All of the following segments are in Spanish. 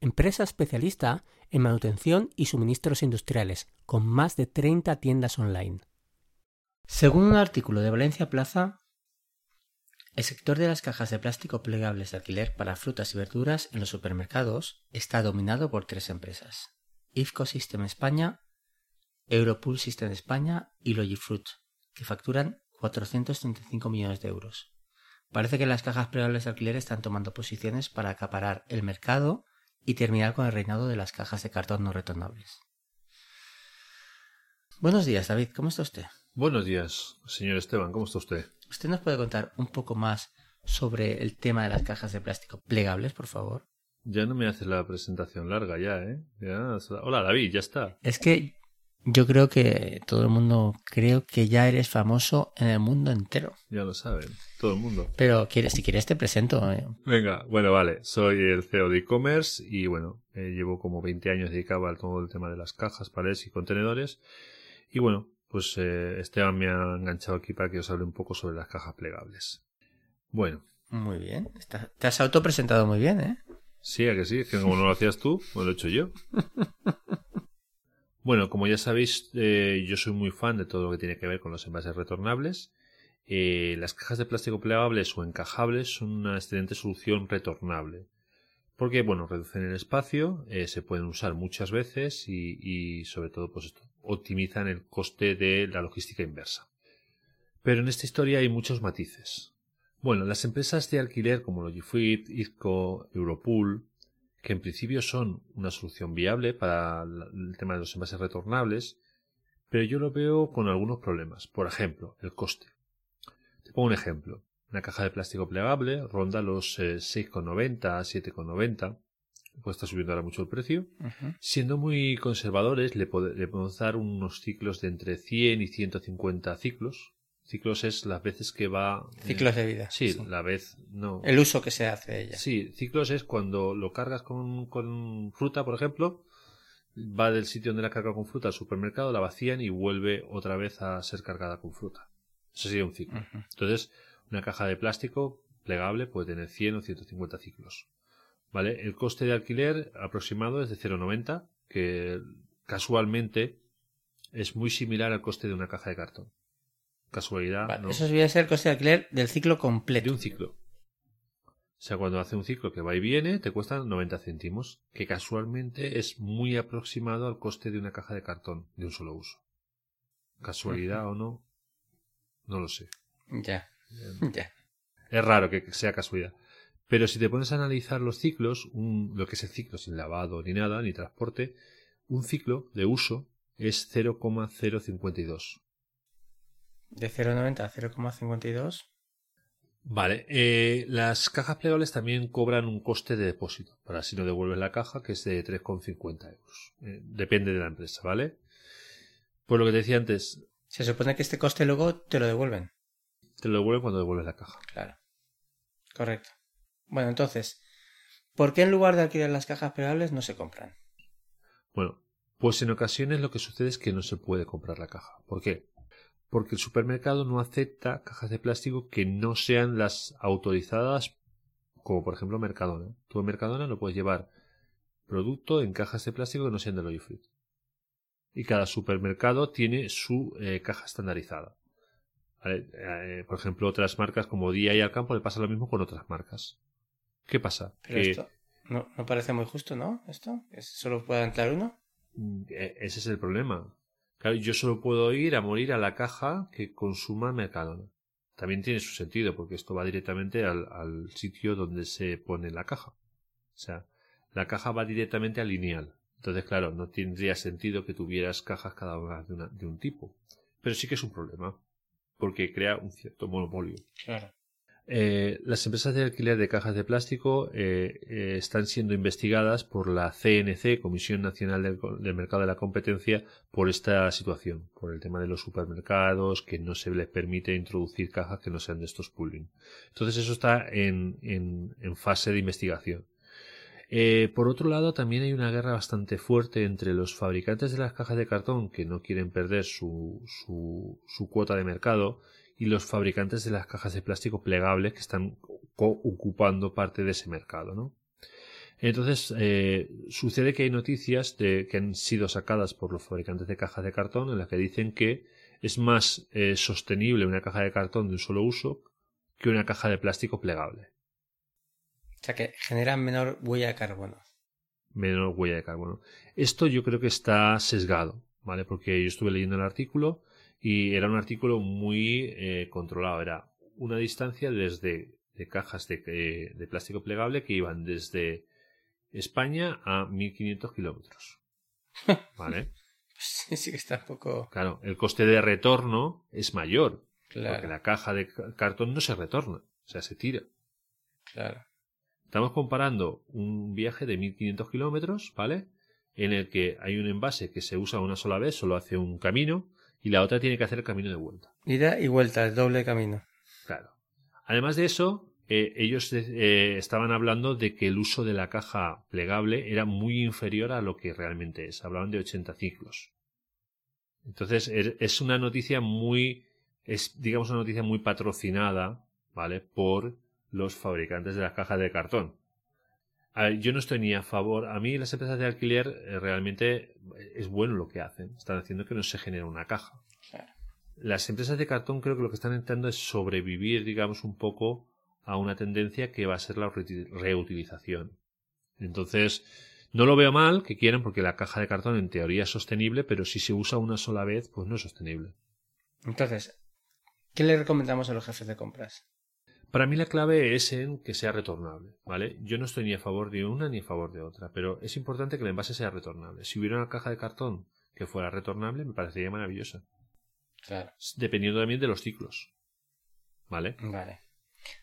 empresa especialista en manutención y suministros industriales, con más de 30 tiendas online. Según un artículo de Valencia Plaza, el sector de las cajas de plástico plegables de alquiler para frutas y verduras en los supermercados está dominado por tres empresas: IFCO System España, Europool System España y Logifruit, que facturan 435 millones de euros. Parece que las cajas plegables de alquiler están tomando posiciones para acaparar el mercado y terminar con el reinado de las cajas de cartón no retornables. Buenos días, David. ¿Cómo está usted? Buenos días, señor Esteban. ¿Cómo está usted? ¿Usted nos puede contar un poco más sobre el tema de las cajas de plástico plegables, por favor? Ya no me hace la presentación larga ya, ¿eh? Hola, David, ya está. Es que yo creo que todo el mundo, creo que ya eres famoso en el mundo entero. Ya lo saben, todo el mundo. Pero quieres, si quieres te presento. ¿eh? Venga, bueno, vale. Soy el CEO de e-commerce y bueno, eh, llevo como 20 años dedicado al todo el tema de las cajas, paredes y contenedores. Y bueno, pues eh, Esteban me ha enganchado aquí para que os hable un poco sobre las cajas plegables. Bueno. Muy bien. te has autopresentado muy bien, ¿eh? Sí, a que sí. Es que como no lo hacías tú, pues lo he hecho yo. Bueno, como ya sabéis, eh, yo soy muy fan de todo lo que tiene que ver con los envases retornables. Eh, las cajas de plástico plegables o encajables son una excelente solución retornable. Porque, bueno, reducen el espacio, eh, se pueden usar muchas veces y, sobre todo, pues optimizan el coste de la logística inversa. Pero en esta historia hay muchos matices. Bueno, las empresas de alquiler como Logifruit, IZCO, Europool, que en principio son una solución viable para el tema de los envases retornables, pero yo lo veo con algunos problemas. Por ejemplo, el coste. Te pongo un ejemplo. Una caja de plástico plegable ronda los 6,90 a 7,90. Puede estar subiendo ahora mucho el precio. Siendo muy conservadores, le, le podemos dar unos ciclos de entre 100 y 150 ciclos, Ciclos es las veces que va. Eh, ciclos de vida. Sí, la vez. no El uso que se hace de ella. Sí, ciclos es cuando lo cargas con, con fruta, por ejemplo, va del sitio donde la carga con fruta al supermercado, la vacían y vuelve otra vez a ser cargada con fruta. Eso sería un ciclo. Entonces, una caja de plástico plegable puede tener 100 o 150 ciclos. ¿Vale? El coste de alquiler aproximado es de 0,90, que casualmente es muy similar al coste de una caja de cartón. Casualidad. Eso debería ser el coste de alquiler del ciclo completo. De un ciclo. O sea, cuando hace un ciclo que va y viene, te cuesta 90 céntimos, que casualmente es muy aproximado al coste de una caja de cartón de un solo uso. ¿Casualidad o no? No lo sé. Ya. ya. Es raro que sea casualidad. Pero si te pones a analizar los ciclos, un, lo que es el ciclo sin lavado ni nada, ni transporte, un ciclo de uso es 0,052. De 0,90 a 0,52. Vale, eh, las cajas plegables también cobran un coste de depósito, para si no devuelves la caja, que es de 3,50 euros. Eh, depende de la empresa, ¿vale? Pues lo que te decía antes. Se supone que este coste luego te lo devuelven. Te lo devuelven cuando devuelves la caja. Claro. Correcto. Bueno, entonces, ¿por qué en lugar de alquilar las cajas plegables no se compran? Bueno, pues en ocasiones lo que sucede es que no se puede comprar la caja. ¿Por qué? Porque el supermercado no acepta cajas de plástico que no sean las autorizadas, como por ejemplo Mercadona. Tú en Mercadona no puedes llevar producto en cajas de plástico que no sean de Logifruit. Y cada supermercado tiene su eh, caja estandarizada. Eh, por ejemplo, otras marcas como Día y Alcampo le pasa lo mismo con otras marcas. ¿Qué pasa? Pero esto no, no, parece muy justo, ¿no? Esto, que solo pueda entrar uno. Mm, e, ese es el problema. Claro, yo solo puedo ir a morir a la caja que consuma Mercadona. También tiene su sentido, porque esto va directamente al, sitio donde se pone la caja. O sea, la caja va directamente al lineal. Entonces, claro, no tendría sentido que tuvieras cajas cada una de, de un tipo. Pero sí que es un problema, porque crea un cierto monopolio. Claro. Eh, las empresas de alquiler de cajas de plástico eh, eh, están siendo investigadas por la CNC, Comisión Nacional del, Mercado de la Competencia, por esta situación, por el tema de los supermercados, que no se les permite introducir cajas que no sean de estos pooling. Entonces eso está en, fase de investigación. por otro lado, también hay una guerra bastante fuerte entre los fabricantes de las cajas de cartón que no quieren perder su, su cuota de mercado y los fabricantes de las cajas de plástico plegables que están ocupando parte de ese mercado, ¿no? Entonces, eh, sucede que hay noticias de, que han sido sacadas por los fabricantes de cajas de cartón en las que dicen que es más eh, sostenible una caja de cartón de un solo uso que una caja de plástico plegable. O sea que generan menor huella de carbono. Menor huella de carbono. Esto yo creo que está sesgado, ¿vale? Porque yo estuve leyendo el artículo y era un artículo muy eh, controlado. Era una distancia desde de cajas de, eh, de, plástico plegable que iban desde España a 1500 kilómetros. ¿Vale? sí, sí que está un poco. Claro, el coste de retorno es mayor. Porque la caja de cartón no se retorna, o sea, se tira. Claro. Estamos comparando un viaje de 1500 kilómetros, ¿vale? En el que hay un envase que se usa una sola vez, solo hace un camino, y la otra tiene que hacer el camino de vuelta. Ida y vuelta, el doble camino. Claro. Además de eso, eh, ellos eh, estaban hablando de que el uso de la caja plegable era muy inferior a lo que realmente es. Hablaban de 80 ciclos. Entonces, es una noticia muy, es, digamos, una noticia muy patrocinada, ¿vale? Por los fabricantes de las cajas de cartón yo no estoy ni a favor. A mí las empresas de alquiler eh, realmente es bueno lo que hacen. Están haciendo que no se genere una caja. Las empresas de cartón creo que lo que están intentando es sobrevivir, digamos, un poco a una tendencia que va a ser la reutilización. Entonces, no lo veo mal que quieran porque la caja de cartón en teoría es sostenible, pero si se usa una sola vez, pues no es sostenible. Entonces, ¿qué le recomendamos a los jefes de compras? Para mí la clave es en que sea retornable, ¿vale? Yo no estoy ni a favor de una ni a favor de otra, pero es importante que el envase sea retornable. Si hubiera una caja de cartón que fuera retornable, me parecería maravillosa. Claro. Dependiendo también de los ciclos. ¿Vale? Vale.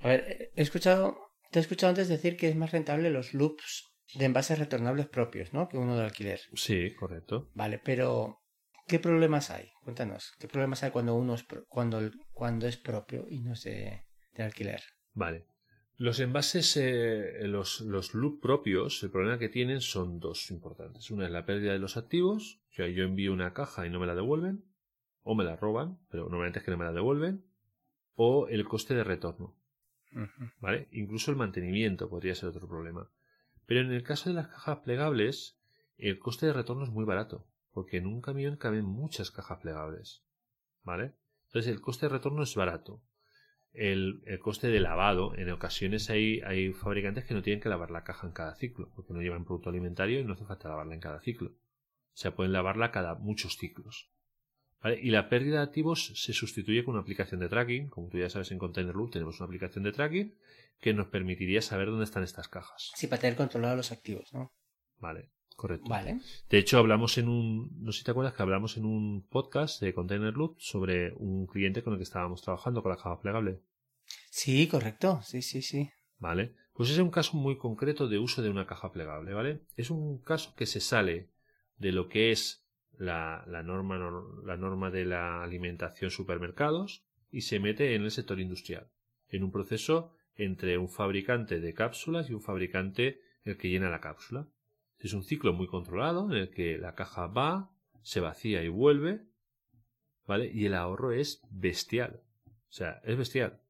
A ver, he escuchado, te he escuchado antes decir que es más rentable los loops de envases retornables propios, ¿no? Que uno de alquiler. Sí, correcto. Vale, pero ¿qué problemas hay? Cuéntanos, ¿qué problemas hay cuando uno es cuando, cuando es propio y no se alquiler. Vale. Los envases, eh, los, los loop propios, el problema que tienen son dos importantes. Una es la pérdida de los activos, o sea, yo envío una caja y no me la devuelven, o me la roban, pero normalmente es que no me la devuelven, o el coste de retorno. ¿Vale? Incluso el mantenimiento podría ser otro problema. Pero en el caso de las cajas plegables, el coste de retorno es muy barato, porque en un camión caben muchas cajas plegables. ¿Vale? Entonces el coste de retorno es barato el, coste de lavado. En ocasiones hay, hay fabricantes que no tienen que lavar la caja en cada ciclo, porque no llevan producto alimentario y no hace falta lavarla en cada ciclo. O sea, pueden lavarla cada muchos ciclos. Y la pérdida de activos se sustituye con una aplicación de tracking. Como tú ya sabes, en Container Loop tenemos una aplicación de tracking que nos permitiría saber dónde están estas cajas. Sí, para tener controlados los activos, ¿no? Vale, correcto. Vale. De hecho, hablamos en un, no sé si te acuerdas que hablamos en un podcast de Container Loop sobre un cliente con el que estábamos trabajando con la caja plegable. Sí, correcto. Sí, sí, sí. ¿Vale? Pues es un caso muy concreto de uso de una caja plegable, ¿vale? Es un caso que se sale de lo que es la, la, norma, la norma de la alimentación supermercados y se mete en el sector industrial, en un proceso entre un fabricante de cápsulas y un fabricante el que llena la cápsula. Es un ciclo muy controlado en el que la caja va, se vacía y vuelve, ¿vale? Y el ahorro es bestial. O sea, es bestial.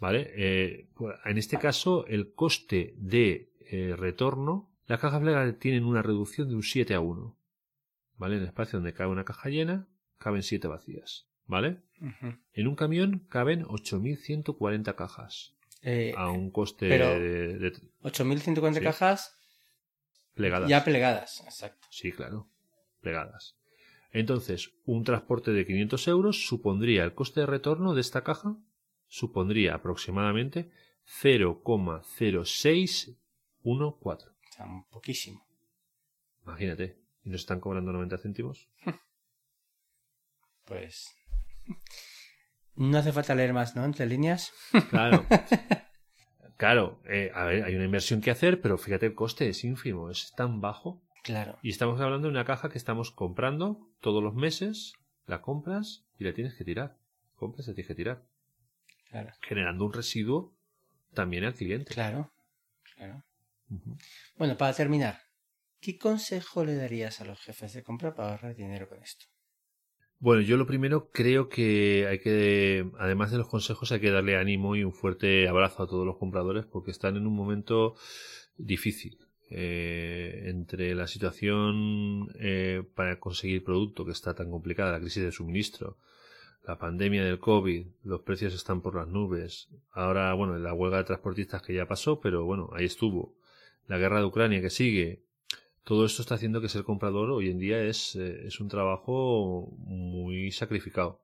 ¿Vale? Eh, pues, en este caso, el coste de eh, retorno, las cajas plegables tienen una reducción de un 7 a 1. ¿Vale? En el espacio donde cabe una caja llena, caben 7 vacías. ¿Vale? En un camión caben 8.140 cajas. Eh, a un coste de, de, 8.140 cajas plegadas. Ya plegadas, exacto. Sí, claro. Plegadas. Entonces, un transporte de 500 euros supondría el coste de retorno de esta caja, supondría aproximadamente 0,0614. O sea, poquísimo. Imagínate, ¿y nos están cobrando 90 céntimos? Pues No hace falta leer más, ¿no? Entre líneas. Claro. claro, eh, a ver, hay una inversión que hacer, pero fíjate, el coste es ínfimo, es tan bajo. Claro. Y estamos hablando de una caja que estamos comprando todos los meses, la compras y la tienes que tirar. Compras y la tienes que tirar. Claro. Generando un residuo también al cliente. Claro. Claro. Bueno, para terminar, ¿qué consejo le darías a los jefes de compra para ahorrar dinero con esto? Bueno, yo lo primero creo que hay que, además de los consejos, hay que darle ánimo y un fuerte abrazo a todos los compradores porque están en un momento difícil. Eh, entre la situación eh, para conseguir producto que está tan complicada, la crisis de suministro, la pandemia del COVID, los precios están por las nubes. Ahora, bueno, la huelga de transportistas que ya pasó, pero bueno, ahí estuvo. La guerra de Ucrania que sigue. Todo esto está haciendo que ser comprador hoy en día es, eh, es un trabajo muy sacrificado.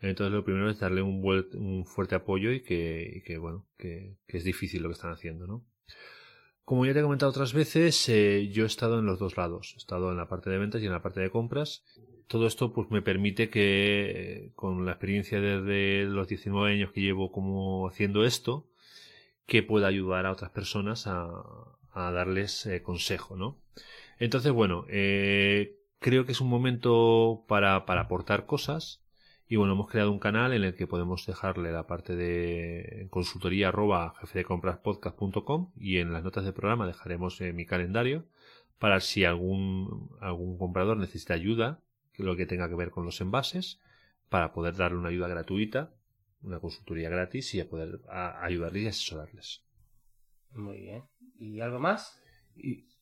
Entonces lo primero es darle un, un fuerte apoyo y que, y que bueno, que, que es difícil lo que están haciendo, ¿no? Como ya te he comentado otras veces, eh, yo he estado en los dos lados. He estado en la parte de ventas y en la parte de compras. Todo esto pues me permite que, eh, con la experiencia desde los 19 años que llevo como haciendo esto, que pueda ayudar a otras personas a, a darles eh, consejo, ¿no? Entonces, bueno, eh, creo que es un momento para, para aportar cosas. Y bueno, hemos creado un canal en el que podemos dejarle la parte de consultoría arroba jefedecompraspodcast.com y en las notas del programa dejaremos eh, mi calendario para si algún, algún comprador necesita ayuda, lo que tenga que ver con los envases, para poder darle una ayuda gratuita, una consultoría gratis y a poder ayudarles y asesorarles. Muy bien. ¿Y algo más?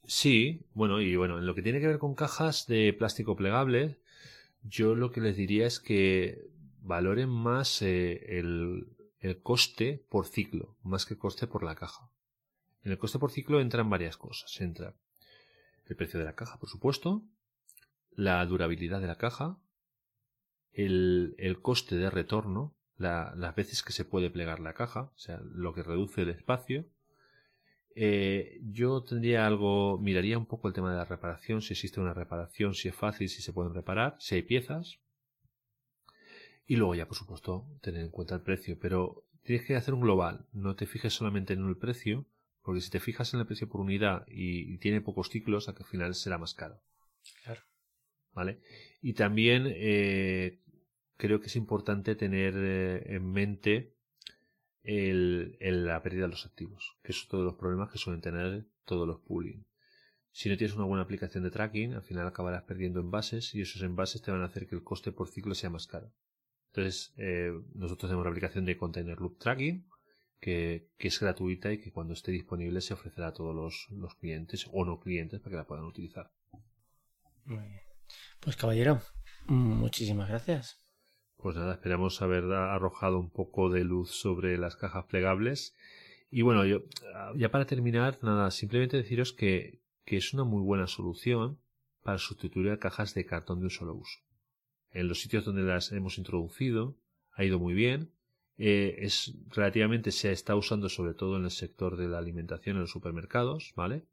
Sí, bueno, y bueno, en lo que tiene que ver con cajas de plástico plegable, yo lo que les diría es que valoren más eh, el, el coste por ciclo, más que el coste por la caja. En el coste por ciclo entran varias cosas. Entra el precio de la caja, por supuesto, la durabilidad de la caja, el, el coste de retorno, la- las veces que se puede plegar la caja, o sea, lo que reduce el espacio, eh, yo tendría algo, miraría un poco el tema de la reparación, si existe una reparación, si es fácil, si se pueden reparar, si hay piezas. Y luego ya, por supuesto, tener en cuenta el precio, pero tienes que hacer un global, no te fijes solamente en el precio, porque si te fijas en el precio por unidad y, y tiene pocos ciclos, al final será más caro. Claro. ¿Vale? Y también eh, creo que es importante tener eh, en mente el, la pérdida de los activos, que es de los problemas que suelen tener todos los pooling. Si no tienes una buena aplicación de tracking, al final acabarás perdiendo envases y esos envases te van a hacer que el coste por ciclo sea más caro. Entonces, eh, nosotros tenemos la aplicación de Container Loop Tracking, que, que es gratuita y que cuando esté disponible se ofrecerá a todos los, los clientes o no clientes para que la puedan utilizar. Muy bien. Pues caballero, muchísimas gracias. Pues nada, esperamos haber arrojado un poco de luz sobre las cajas plegables. Y bueno, yo, ya para terminar, nada, simplemente deciros que, que es una muy buena solución para sustituir a cajas de cartón de un solo uso. En los sitios donde las hemos introducido ha ido muy bien. Eh, es relativamente se está usando sobre todo en el sector de la alimentación en los supermercados, ¿vale?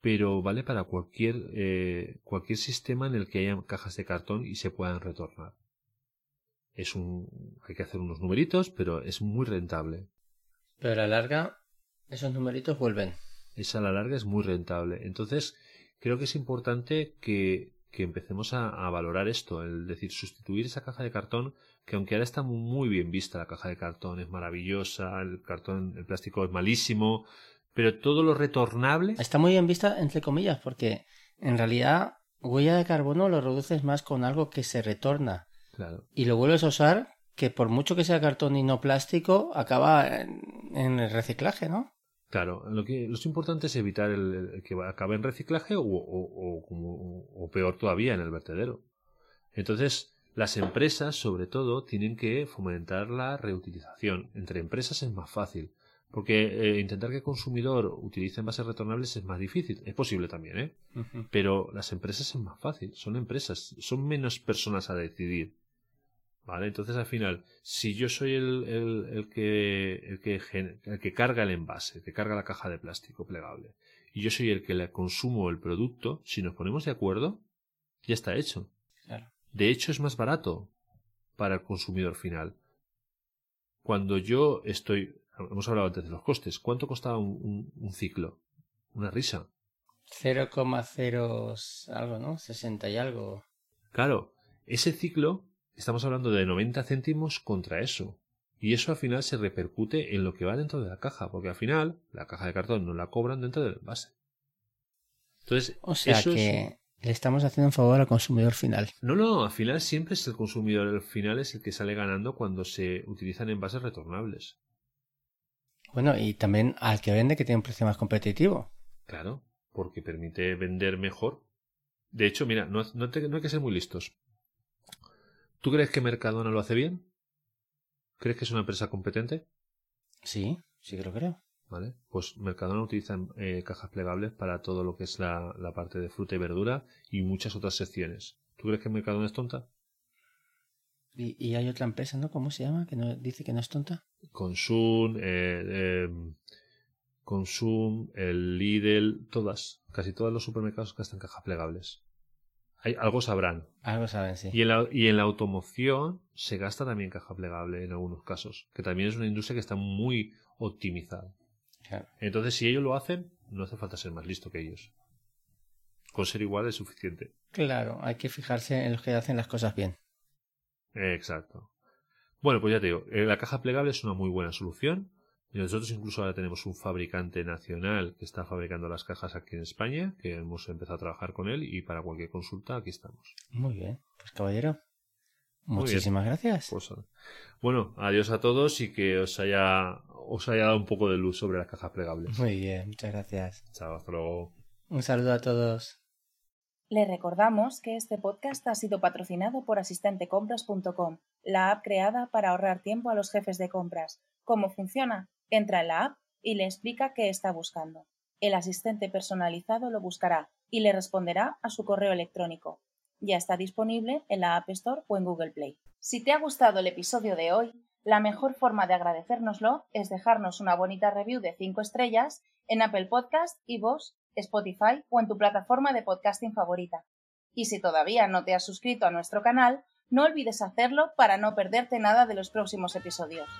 Pero vale para cualquier eh, cualquier sistema en el que haya cajas de cartón y se puedan retornar es un hay que hacer unos numeritos pero es muy rentable. Pero a la larga, esos numeritos vuelven. es a la larga es muy rentable. Entonces creo que es importante que, que empecemos a, a valorar esto el decir sustituir esa caja de cartón que aunque ahora está muy bien vista la caja de cartón es maravillosa el cartón el plástico es malísimo pero todo lo retornable Está muy bien vista, entre comillas, porque en realidad huella de carbono lo reduces más con algo que se retorna claro y lo vuelves a usar, que por mucho que sea cartón y no plástico, acaba en, en el reciclaje, ¿no? Claro, lo que lo importante es evitar el, el que acabe en reciclaje o, o, o, como- o peor todavía en el vertedero. Entonces, las empresas, sobre todo, tienen que fomentar la reutilización. Entre empresas es más fácil, porque eh, intentar que el consumidor utilice envases retornables es más difícil. Es posible también, ¿eh? Pero las empresas es más fácil, son empresas, son menos personas a decidir. ¿Vale? Entonces al final, si yo soy el, el, el que, el, que gen- el que carga el envase, el que carga la caja de plástico plegable, y yo soy el que le consumo el producto, si nos ponemos de acuerdo, ya está hecho. Claro. De hecho, es más barato para el consumidor final. cuando yo estoy, hemos hablado antes de los costes, ¿cuánto costaba un, un, ciclo? Una risa. 0,0 algo, ¿no? 60 y algo. Claro, ese ciclo, estamos hablando de 90 céntimos contra eso. Y eso al final se repercute en lo que va dentro de la caja, porque al final la caja de cartón no la cobran dentro del envase. Entonces, o sea que le estamos haciendo un favor al consumidor final. No, no, al final siempre es el consumidor el final es el que sale ganando cuando se utilizan envases retornables. Bueno, y también al que vende que tiene un precio más competitivo. Claro, porque permite vender mejor. De hecho, mira, no, no, no hay que ser muy listos. ¿Tú crees que Mercadona lo hace bien? ¿Crees que es una empresa competente? Sí, sí que lo creo. ¿Vale? Pues Mercadona utiliza eh, cajas plegables para todo lo que es la, parte de fruta y verdura y muchas otras secciones. ¿Tú crees que Mercadona es tonta? Y, hay otra empresa, ¿no? ¿Cómo se llama? Que no, dice que no es tonta. Consum, eh, em, Consum, el Lidl, todas, casi todos los supermercados gastan cajas plegables. Hay, algo sabrán. Algo saben, sí. Y en, la, y en la automoción se gasta también caja plegable en algunos casos, que también es una industria que está muy optimizada. Entonces, si ellos lo hacen, no hace falta ser más listo que ellos. Con ser igual es suficiente. Claro, hay que fijarse en los que hacen las cosas bien. Exacto. Bueno, pues ya te digo, eh, la caja plegable es una muy buena solución. Y nosotros incluso ahora tenemos un fabricante nacional que está fabricando las cajas aquí en España, que hemos empezado a trabajar con él y para cualquier consulta aquí estamos. Muy bien, pues caballero, muchísimas gracias. Pues, bueno, adiós a todos y que os haya, os haya dado un poco de luz sobre las cajas plegables. Muy bien, muchas gracias. Chao, hasta luego. Un saludo a todos. Le recordamos que este podcast ha sido patrocinado por asistentecompras.com, la app creada para ahorrar tiempo a los jefes de compras. ¿Cómo funciona? Entra en la app y le explica qué está buscando. El asistente personalizado lo buscará y le responderá a su correo electrónico. Ya está disponible en la App Store o en Google Play. Si te ha gustado el episodio de hoy, la mejor forma de agradecérnoslo es dejarnos una bonita review de 5 estrellas en Apple Podcast, iVoox, Spotify o en tu plataforma de podcasting favorita. Y si todavía no te has suscrito a nuestro canal, no olvides hacerlo para no perderte nada de los próximos episodios.